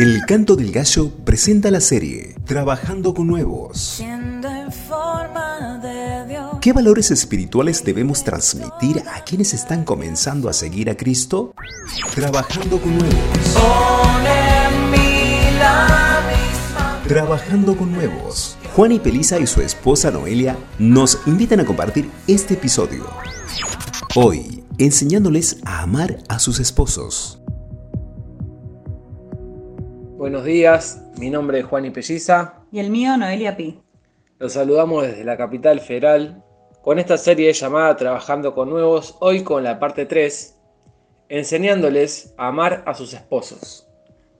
El Canto del Gallo presenta la serie Trabajando con Nuevos. ¿Qué valores espirituales debemos transmitir a quienes están comenzando a seguir a Cristo? Trabajando con Nuevos. Trabajando con Nuevos. Juan y Pelisa y su esposa Noelia nos invitan a compartir este episodio. Hoy, enseñándoles a amar a sus esposos. Buenos días, mi nombre es Juan y Pelliza. Y el mío, Noelia Pi. Los saludamos desde la capital federal con esta serie llamada Trabajando con Nuevos, hoy con la parte 3, enseñándoles a amar a sus esposos.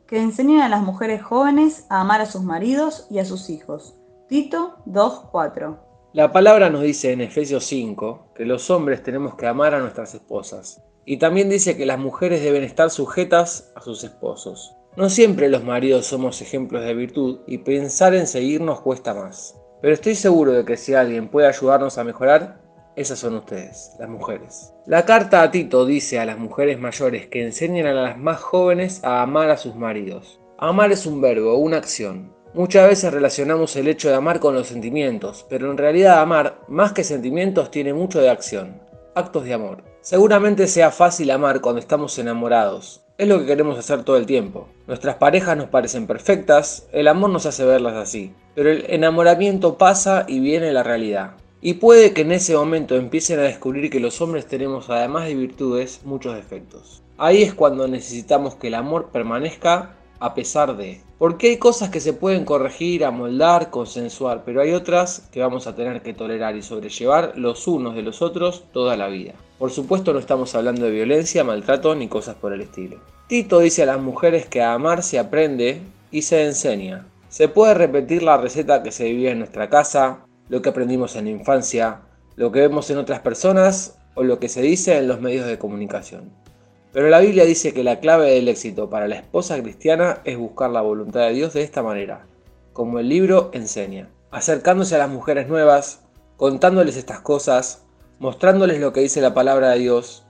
Que enseñen a las mujeres jóvenes a amar a sus maridos y a sus hijos. Tito 2.4. La palabra nos dice en Efesios 5 que los hombres tenemos que amar a nuestras esposas. Y también dice que las mujeres deben estar sujetas a sus esposos. No siempre los maridos somos ejemplos de virtud y pensar en seguirnos cuesta más. Pero estoy seguro de que si alguien puede ayudarnos a mejorar, esas son ustedes, las mujeres. La carta a Tito dice a las mujeres mayores que enseñen a las más jóvenes a amar a sus maridos. Amar es un verbo, una acción. Muchas veces relacionamos el hecho de amar con los sentimientos, pero en realidad amar, más que sentimientos, tiene mucho de acción. Actos de amor. Seguramente sea fácil amar cuando estamos enamorados, es lo que queremos hacer todo el tiempo. Nuestras parejas nos parecen perfectas, el amor nos hace verlas así, pero el enamoramiento pasa y viene la realidad. Y puede que en ese momento empiecen a descubrir que los hombres tenemos, además de virtudes, muchos defectos. Ahí es cuando necesitamos que el amor permanezca a pesar de. Porque hay cosas que se pueden corregir, amoldar, consensuar, pero hay otras que vamos a tener que tolerar y sobrellevar los unos de los otros toda la vida. Por supuesto no estamos hablando de violencia, maltrato ni cosas por el estilo. Tito dice a las mujeres que a amar se aprende y se enseña. Se puede repetir la receta que se vivía en nuestra casa, lo que aprendimos en la infancia, lo que vemos en otras personas o lo que se dice en los medios de comunicación. Pero la Biblia dice que la clave del éxito para la esposa cristiana es buscar la voluntad de Dios de esta manera, como el libro enseña, acercándose a las mujeres nuevas, contándoles estas cosas, mostrándoles lo que dice la palabra de Dios,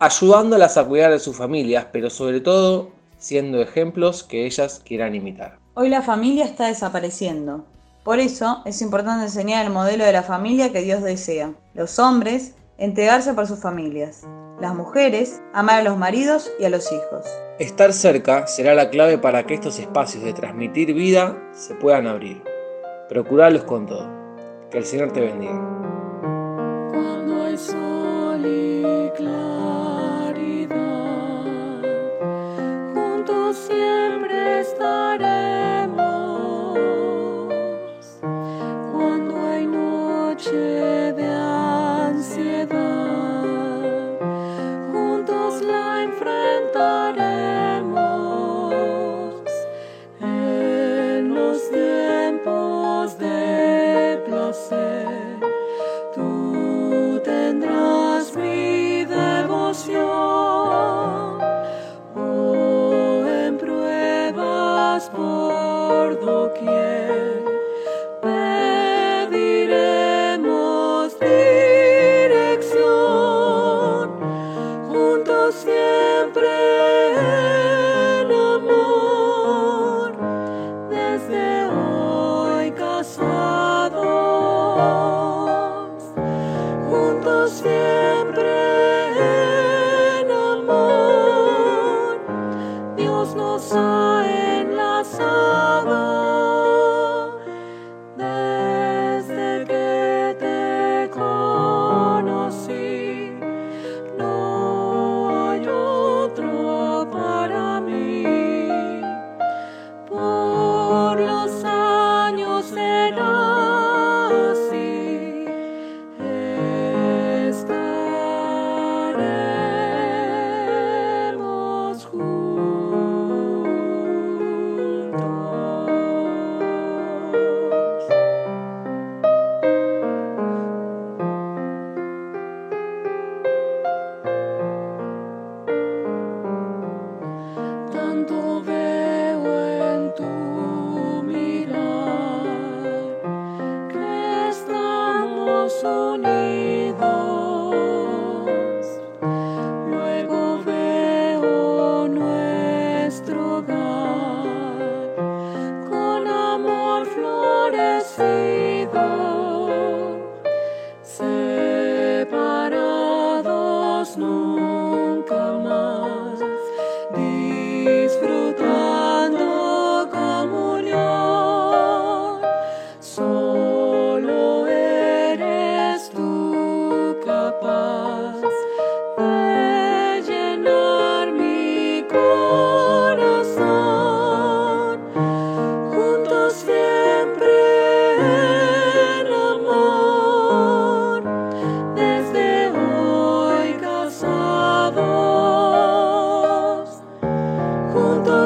ayudándolas a cuidar de sus familias, pero sobre todo siendo ejemplos que ellas quieran imitar. Hoy la familia está desapareciendo. Por eso es importante enseñar el modelo de la familia que Dios desea. Los hombres, entregarse por sus familias. Las mujeres, amar a los maridos y a los hijos. Estar cerca será la clave para que estos espacios de transmitir vida se puedan abrir. Procurarlos con todo. Que el Señor te bendiga.